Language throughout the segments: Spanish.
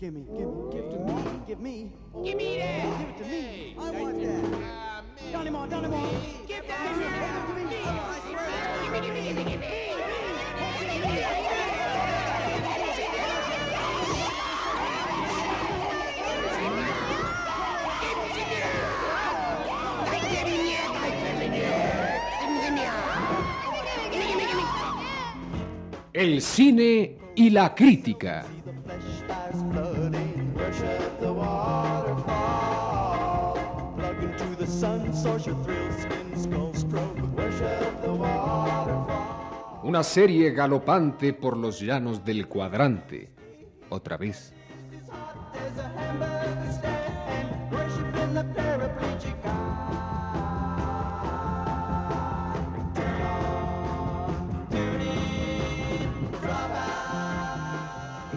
Give me, give me, give to me, give me. Give me that. Give it to me. Hey, I want that. Man. Donnie Moore, Donnie Moore. Give Give that. me, give it to me. I swear. Give me, give me, give me, give me. El cine y la crítica. Una serie galopante por los llanos del cuadrante. Otra vez.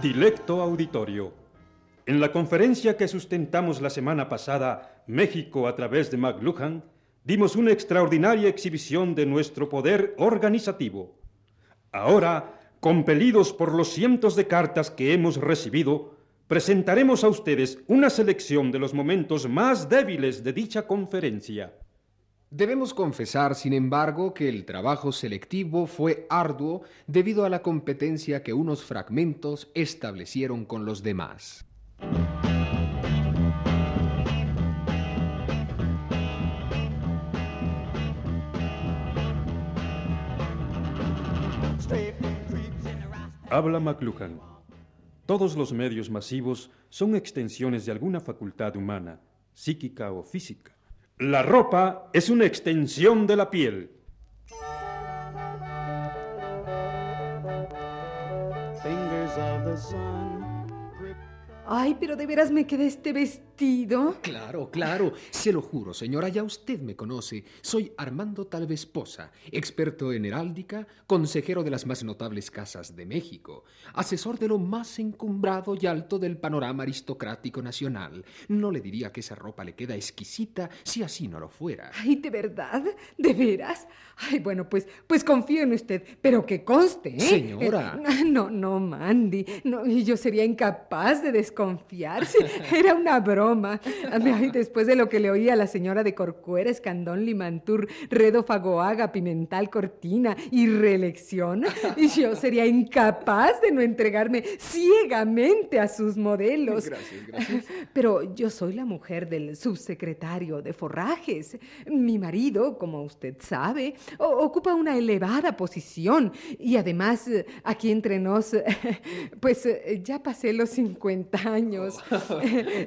Dilecto auditorio. En la conferencia que sustentamos la semana pasada, México a través de McLuhan, dimos una extraordinaria exhibición de nuestro poder organizativo. Ahora, compelidos por los cientos de cartas que hemos recibido, presentaremos a ustedes una selección de los momentos más débiles de dicha conferencia. Debemos confesar, sin embargo, que el trabajo selectivo fue arduo debido a la competencia que unos fragmentos establecieron con los demás. Habla McLuhan. Todos los medios masivos son extensiones de alguna facultad humana, psíquica o física. La ropa es una extensión de la piel. Ay, pero de veras me quedé este vestido. Claro, claro, se lo juro, señora, ya usted me conoce. Soy Armando Talvesposa, experto en heráldica, consejero de las más notables casas de México, asesor de lo más encumbrado y alto del panorama aristocrático nacional. No le diría que esa ropa le queda exquisita si así no lo fuera. Ay, ¿de verdad? ¿De veras? Ay, bueno, pues, pues confío en usted, pero que conste, ¿eh? Señora. Eh, no, no, Mandy. No, yo sería incapaz de desconfiar. Era una broma. Ay, después de lo que le oí a la señora de Corcuera, Escandón, Limantur, Redo, Fagoaga, Pimental, Cortina y reelección, y yo sería incapaz de no entregarme ciegamente a sus modelos. Gracias, gracias. Pero yo soy la mujer del subsecretario de Forrajes. Mi marido, como usted sabe, ocupa una elevada posición y además, aquí entre nos, pues eh, ya pasé los 50 años.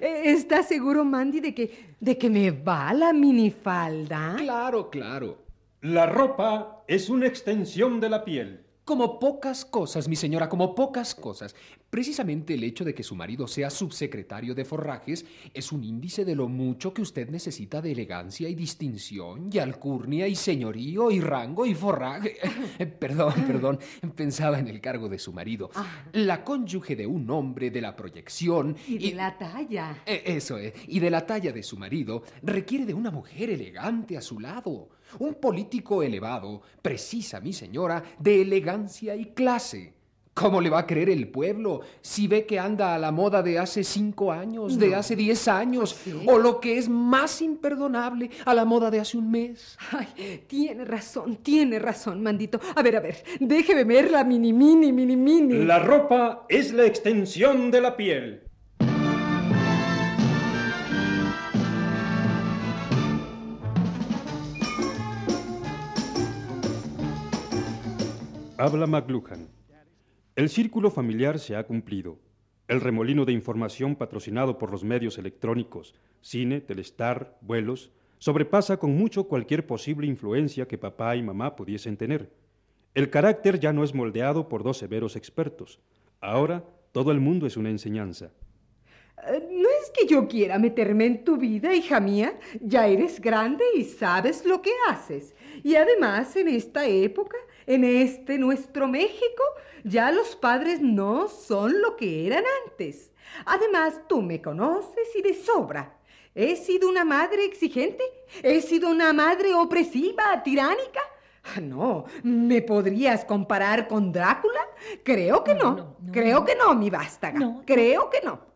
¿Está seguro, Mandy, de que, de que me va la minifalda? Claro, claro. La ropa es una extensión de la piel. Como pocas cosas, mi señora, como pocas cosas. Precisamente el hecho de que su marido sea subsecretario de forrajes es un índice de lo mucho que usted necesita de elegancia y distinción, y alcurnia y señorío y rango y forraje. Eh, perdón, perdón, pensaba en el cargo de su marido. La cónyuge de un hombre de la proyección Y de la talla. eh, Eso es. Y de la talla de su marido, requiere de una mujer elegante a su lado. Un político elevado precisa, mi señora, de elegancia y clase. ¿Cómo le va a creer el pueblo si ve que anda a la moda de hace cinco años, de hace diez años, o lo que es más imperdonable, a la moda de hace un mes? Ay, tiene razón, tiene razón, Mandito. A ver, a ver, déjeme ver la mini, mini, mini, mini. La ropa es la extensión de la piel. Habla McLuhan. El círculo familiar se ha cumplido. El remolino de información patrocinado por los medios electrónicos, cine, telestar, vuelos, sobrepasa con mucho cualquier posible influencia que papá y mamá pudiesen tener. El carácter ya no es moldeado por dos severos expertos. Ahora todo el mundo es una enseñanza. Eh, No es que yo quiera meterme en tu vida, hija mía. Ya eres grande y sabes lo que haces. Y además, en esta época, en este nuestro México, ya los padres no son lo que eran antes. Además, tú me conoces y de sobra. ¿He sido una madre exigente? ¿He sido una madre opresiva, tiránica? Ah, No, ¿me podrías comparar con Drácula? Creo que no. no, no, Creo que no, mi vástaga. Creo que no.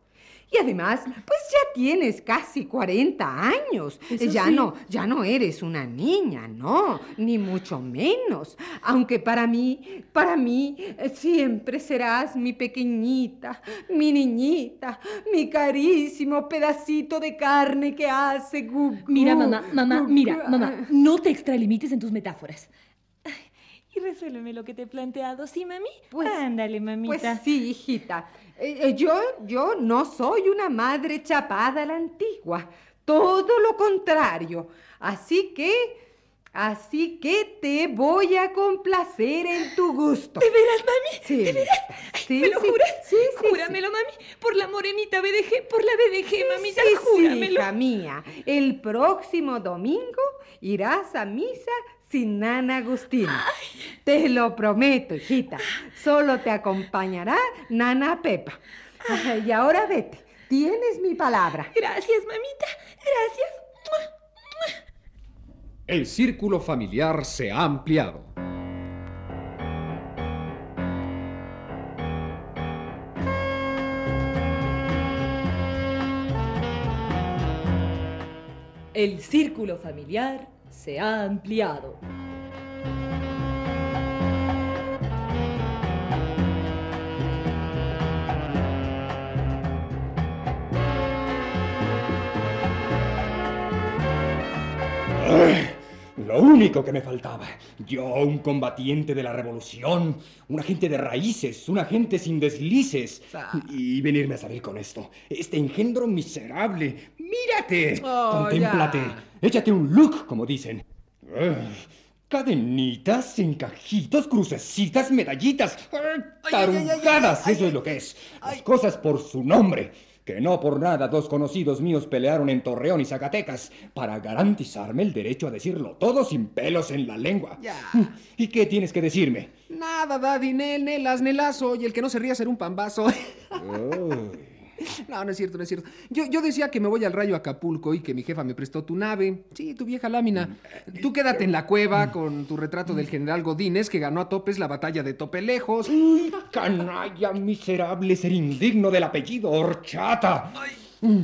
Y además, pues ya tienes casi 40 años. Eso ya sí. no, ya no eres una niña, no, ni mucho menos. Aunque para mí, para mí eh, siempre serás mi pequeñita, mi niñita, mi carísimo pedacito de carne que hace gu, Mira, gu, mamá, mamá, gu, mira, gu. mamá, no te extralimites en tus metáforas. Y resuélveme lo que te he planteado, ¿sí, mami? Pues- Ándale, mamita. Pues sí, hijita. Eh, eh, yo, yo no soy una madre chapada a la antigua. Todo lo contrario. Así que, así que te voy a complacer en tu gusto. ¿De veras, mami? Sí. ¿De veras? Ay, Sí, ¿Me lo sí, juras? sí, sí, Júramelo, mami. Por la morenita BDG, por la BDG, mamita, Sí, sí, júramelo. hija mía. El próximo domingo irás a misa sin Nana Agustina. Te lo prometo, hijita. Solo te acompañará Nana Pepa. Ay, Y ahora vete. Tienes mi palabra. Gracias, mamita. Gracias. El círculo familiar se ha ampliado. El círculo familiar se ha ampliado. Lo único que me faltaba. Yo, un combatiente de la revolución, un agente de raíces, un agente sin deslices. Y venirme a salir con esto. Este engendro miserable. ¡Mírate! Oh, Contémplate. Échate un look, como dicen. Ugh. Cadenitas, encajitos, crucecitas, medallitas. Tarugadas, eso es lo que es. Las cosas por su nombre. Que no por nada dos conocidos míos pelearon en Torreón y Zacatecas para garantizarme el derecho a decirlo todo sin pelos en la lengua. Ya. ¿Y qué tienes que decirme? Nada, Daddy, nel, nelas, nelazo, y el que no se ría será un pambazo. No, no es cierto, no es cierto. Yo, yo decía que me voy al rayo Acapulco y que mi jefa me prestó tu nave. Sí, tu vieja lámina. Tú quédate en la cueva con tu retrato del general Godínez que ganó a topes la batalla de Topelejos. ¡Uy, canalla miserable, ser indigno del apellido Horchata! Mm,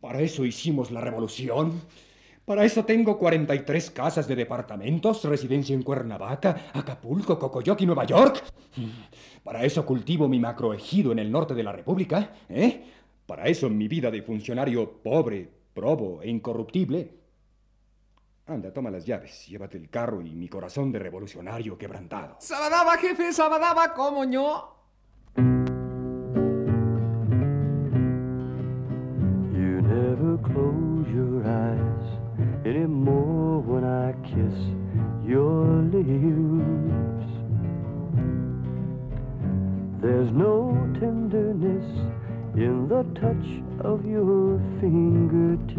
Para eso hicimos la revolución. Para eso tengo 43 casas de departamentos, residencia en Cuernavaca, Acapulco, Cocoyoc y Nueva York. Para eso cultivo mi macroejido en el norte de la República, ¿eh? Para eso mi vida de funcionario pobre, probo e incorruptible. Anda, toma las llaves, llévate el carro y mi corazón de revolucionario quebrantado. Sabadaba, jefe, sabadaba, como yo. You never close your eyes anymore when I kiss the touch of your fingertips.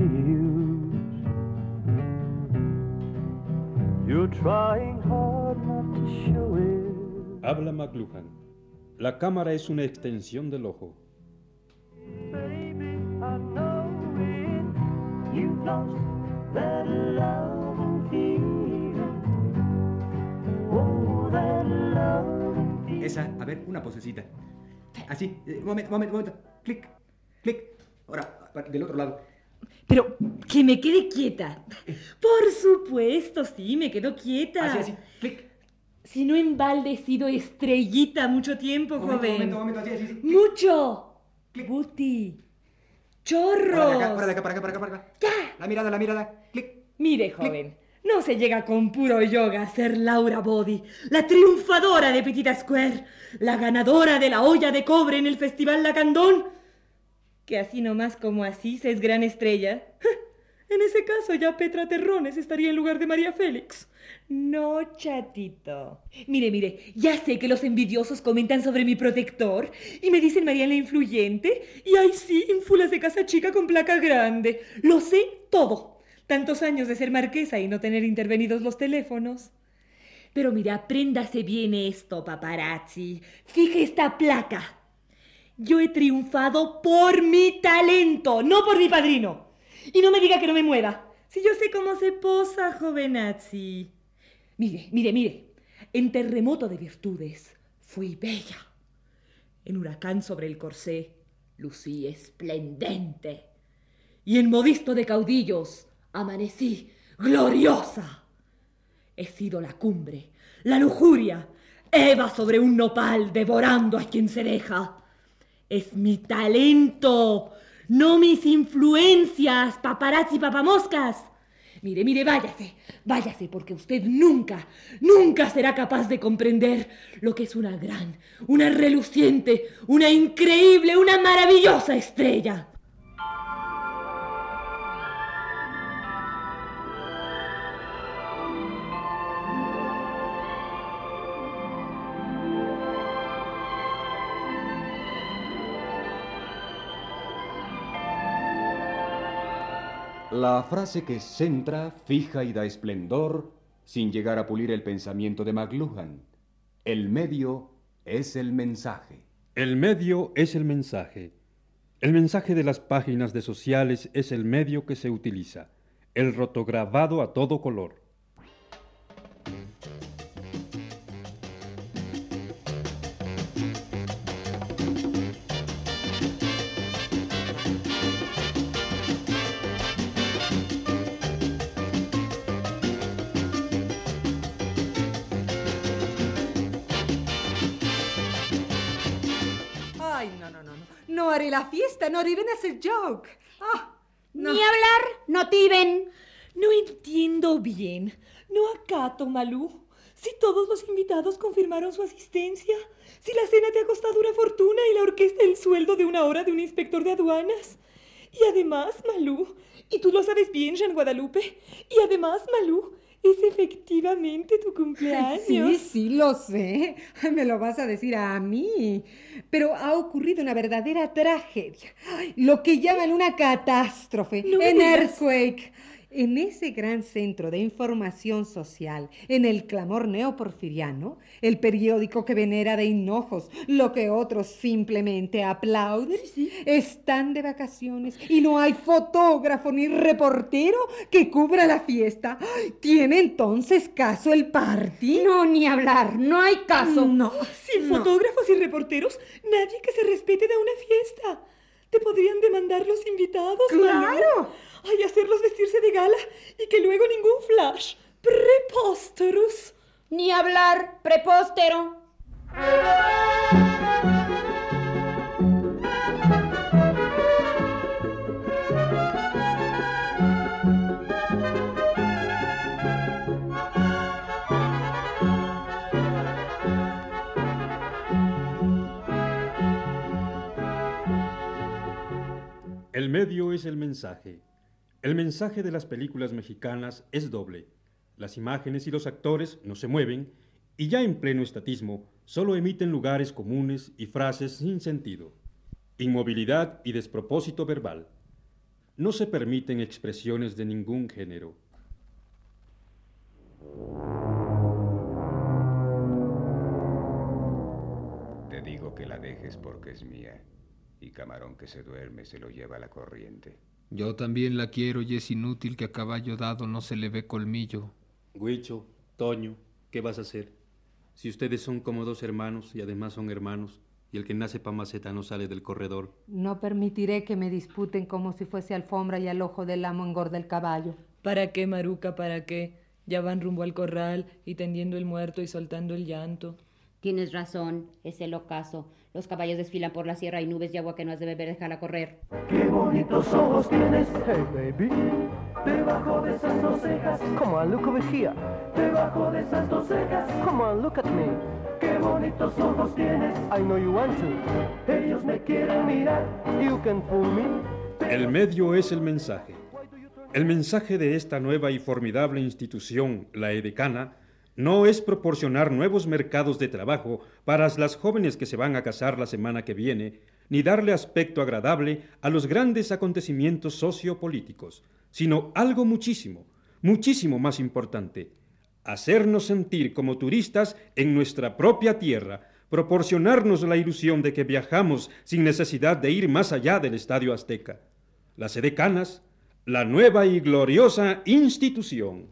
You're trying hard not to show it. Habla McLuhan. La cámara es una extensión del ojo. Baby, I know it. You've lost that love and feeling. Oh, that love and feeling. Esa, a ver, una posecita. Así, eh, momento, momento, momento. Clic, clic. Ahora, del otro lado. Pero que me quede quieta. Por supuesto, sí, me quedo quieta. Así, así, clic. Si no he embaldecido estrellita mucho tiempo, Momento, joven. momento, momento, así, así, clic. ¡Mucho! Clic. ¡Buti! Para ¡Chorros! de acá, para acá, para acá, para acá, para acá. ¡Ya! La mirada, la mirada. Clic. Mire, joven, no se llega con puro yoga a ser Laura Body, la triunfadora de Petita Square, la ganadora de la olla de cobre en el Festival Lacandón. Que así nomás como así se es gran estrella. En ese caso ya Petra Terrones estaría en lugar de María Félix. No, chatito. Mire, mire, ya sé que los envidiosos comentan sobre mi protector y me dicen María la influyente y ay sí, infulas de casa chica con placa grande. Lo sé todo. Tantos años de ser marquesa y no tener intervenidos los teléfonos. Pero mira, apréndase bien esto, paparazzi. Fije esta placa. Yo he triunfado por mi talento, no por mi padrino. Y no me diga que no me mueva. Si yo sé cómo se posa, jovenazzi. Mire, mire, mire. En terremoto de virtudes fui bella. En huracán sobre el corsé, lucí esplendente. Y en modisto de caudillos amanecí gloriosa. He sido la cumbre, la lujuria, Eva sobre un nopal devorando a quien se deja. Es mi talento, no mis influencias, paparazzi papamoscas. Mire, mire, váyase, váyase, porque usted nunca, nunca será capaz de comprender lo que es una gran, una reluciente, una increíble, una maravillosa estrella. La frase que centra, fija y da esplendor sin llegar a pulir el pensamiento de McLuhan. El medio es el mensaje. El medio es el mensaje. El mensaje de las páginas de sociales es el medio que se utiliza. El rotograbado a todo color. No, no, no. No haré la fiesta, even as a joke. Ah, no. Ni hablar, no tiben. No entiendo bien, no acato, Malú. Si todos los invitados confirmaron su asistencia, si la cena te ha costado una fortuna y la orquesta el sueldo de una hora de un inspector de aduanas. Y además, Malú, y tú lo sabes bien, Jean Guadalupe, y además, Malú, es efectivamente tu cumpleaños. Sí, sí, lo sé. Me lo vas a decir a mí. Pero ha ocurrido una verdadera tragedia. Lo que llaman una catástrofe. No en. Earthquake. En ese gran centro de información social, en el clamor neoporfiriano, el periódico que venera de hinojos lo que otros simplemente aplauden, están de vacaciones y no hay fotógrafo ni reportero que cubra la fiesta. ¿Tiene entonces caso el party? No, ni hablar, no hay caso. No. Sin no. fotógrafos y reporteros, nadie que se respete da una fiesta. Te podrían demandar los invitados. ¡Claro! Ay, hacerlos vestirse de gala y que luego ningún flash. Preposterus. Ni hablar, prepóstero. El medio es el mensaje. El mensaje de las películas mexicanas es doble. Las imágenes y los actores no se mueven y ya en pleno estatismo solo emiten lugares comunes y frases sin sentido. Inmovilidad y despropósito verbal. No se permiten expresiones de ningún género. Te digo que la dejes porque es mía. Y camarón que se duerme se lo lleva la corriente. Yo también la quiero y es inútil que a caballo dado no se le ve colmillo. Huicho, Toño, ¿qué vas a hacer? Si ustedes son como dos hermanos y además son hermanos, y el que nace pa' maceta no sale del corredor. No permitiré que me disputen como si fuese alfombra y al ojo del amo engorda el caballo. ¿Para qué, Maruca? ¿Para qué? Ya van rumbo al corral y tendiendo el muerto y soltando el llanto. Tienes razón, es el ocaso. Los caballos desfilan por la sierra y nubes de agua que no has de beber, déjala correr. Qué bonitos ojos tienes, hey baby. Debajo de esas dos cejas, come on, look over here. Debajo de esas dos cejas, come on, look at me. Qué bonitos ojos tienes, I know you want to. Ellos me quieren mirar, you can fool me. El medio es el mensaje. El mensaje de esta nueva y formidable institución, la edecana, no es proporcionar nuevos mercados de trabajo para las jóvenes que se van a casar la semana que viene, ni darle aspecto agradable a los grandes acontecimientos sociopolíticos, sino algo muchísimo, muchísimo más importante, hacernos sentir como turistas en nuestra propia tierra, proporcionarnos la ilusión de que viajamos sin necesidad de ir más allá del Estadio Azteca. Las edecanas, la nueva y gloriosa institución.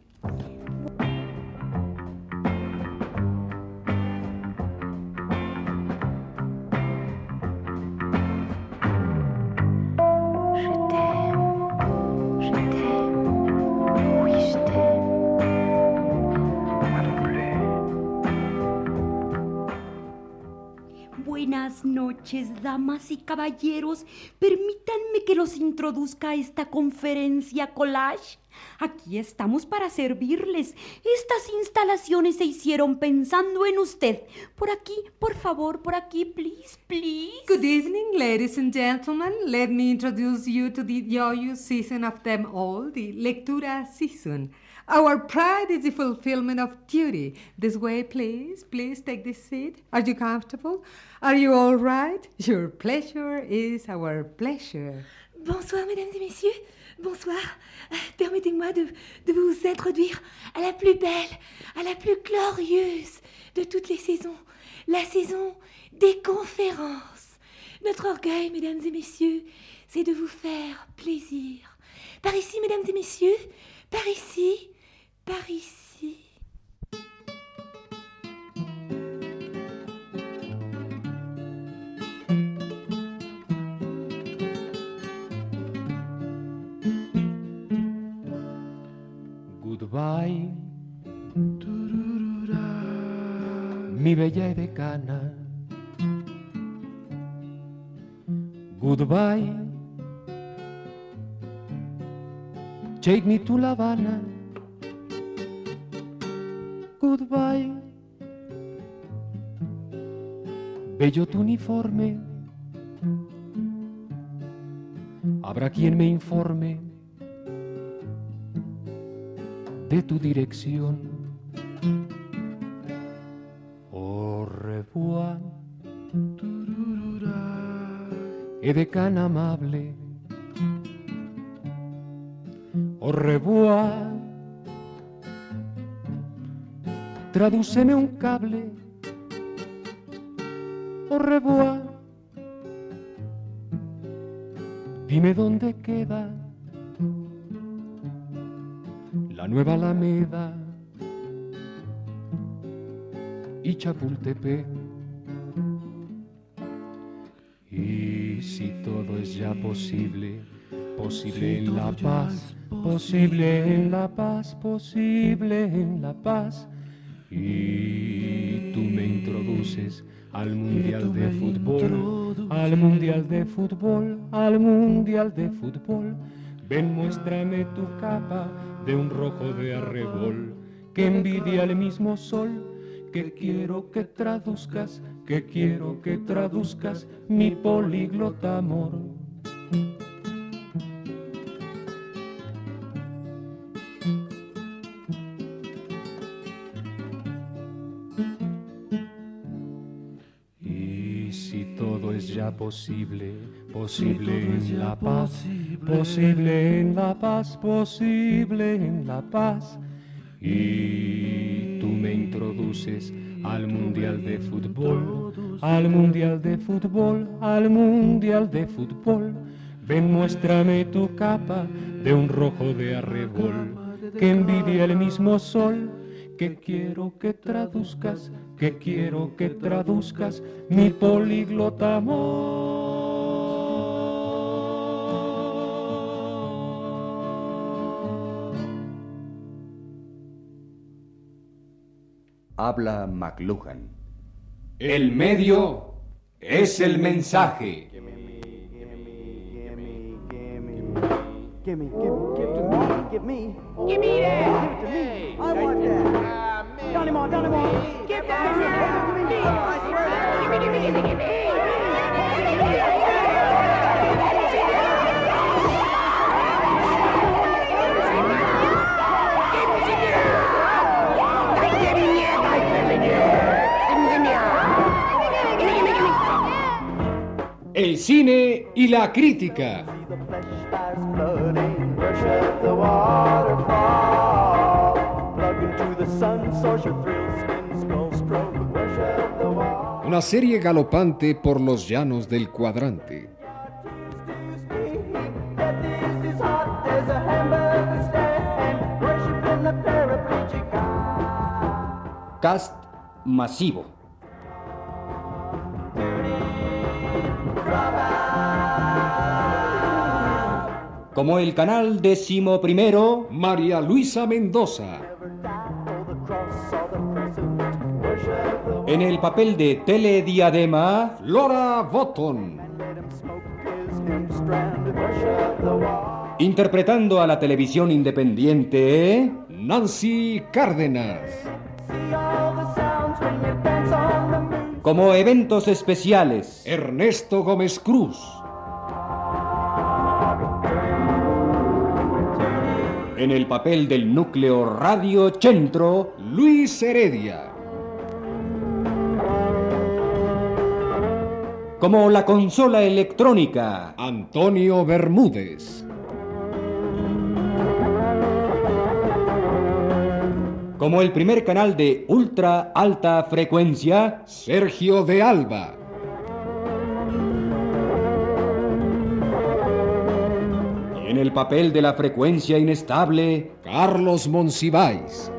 Damas y caballeros. Permítanme que los introduzca a esta conferencia collage. Aquí estamos para servirles. Estas instalaciones se hicieron pensando en usted. Por aquí, por favor, por aquí, please, please. Good evening, ladies and gentlemen. Let me introduce you to the joyous season of them all, the lectura season. Our pride is the fulfillment of duty. This way, please. Please take this seat. Are you comfortable? Are you all right? Your pleasure is our pleasure. Bonsoir, mesdames et messieurs. Bonsoir. Permettez-moi de, de, vous introduire à la plus belle, à la plus glorieuse de toutes les saisons, la saison des conférences. Notre orgueil, mesdames et messieurs, c'est de vous faire plaisir. Par ici, mesdames et messieurs, par ici, par ici. Goodbye, mi bella decana. Goodbye, take me to La. Bello tu uniforme. Habrá quien me informe de tu dirección. Au revoir, edecán amable. Au revoir, tradúceme un cable. Au revoir, dime dónde queda la nueva Alameda y Chapultepec. Y si todo es ya posible, posible en la paz, posible en la paz, posible en la paz. Y tú me introduces al mundial de fútbol, al mundial de fútbol, al mundial de fútbol. Ven, muéstrame tu capa de un rojo de arrebol que envidia el mismo sol. Que quiero que traduzcas, que quiero que traduzcas mi políglota amor. Posible, posible en la paz, posible en la paz, posible en la paz. Y tú me introduces al mundial de fútbol, al mundial de fútbol, al mundial de fútbol. Ven, muéstrame tu capa de un rojo de arrebol que envidia el mismo sol. Que quiero que traduzcas, que quiero que traduzcas mi políglota amor. Habla McLuhan. El medio es el mensaje. Give me, give me. That. Give it to me. I want that. Donny Moore, Donny Moore. Give that. Give me. I swear. Give me, give me, give me, give me. El cine y la crítica. The flesh starts flooding. Worship the waterfall. Plug into the sun, source your thrill, spin, skull, stroke. Worship the water. Una serie galopante por los llanos del cuadrante. Death is Como el canal décimo primero, María Luisa Mendoza. En el papel de Telediadema, Flora Botton. interpretando a la televisión independiente, Nancy Cárdenas. como eventos especiales, Ernesto Gómez Cruz. En el papel del núcleo Radio Centro, Luis Heredia. como la consola electrónica, Antonio Bermúdez. como el primer canal de ultra alta frecuencia, Sergio de Alba. El papel de la frecuencia inestable, Carlos Monsiváis.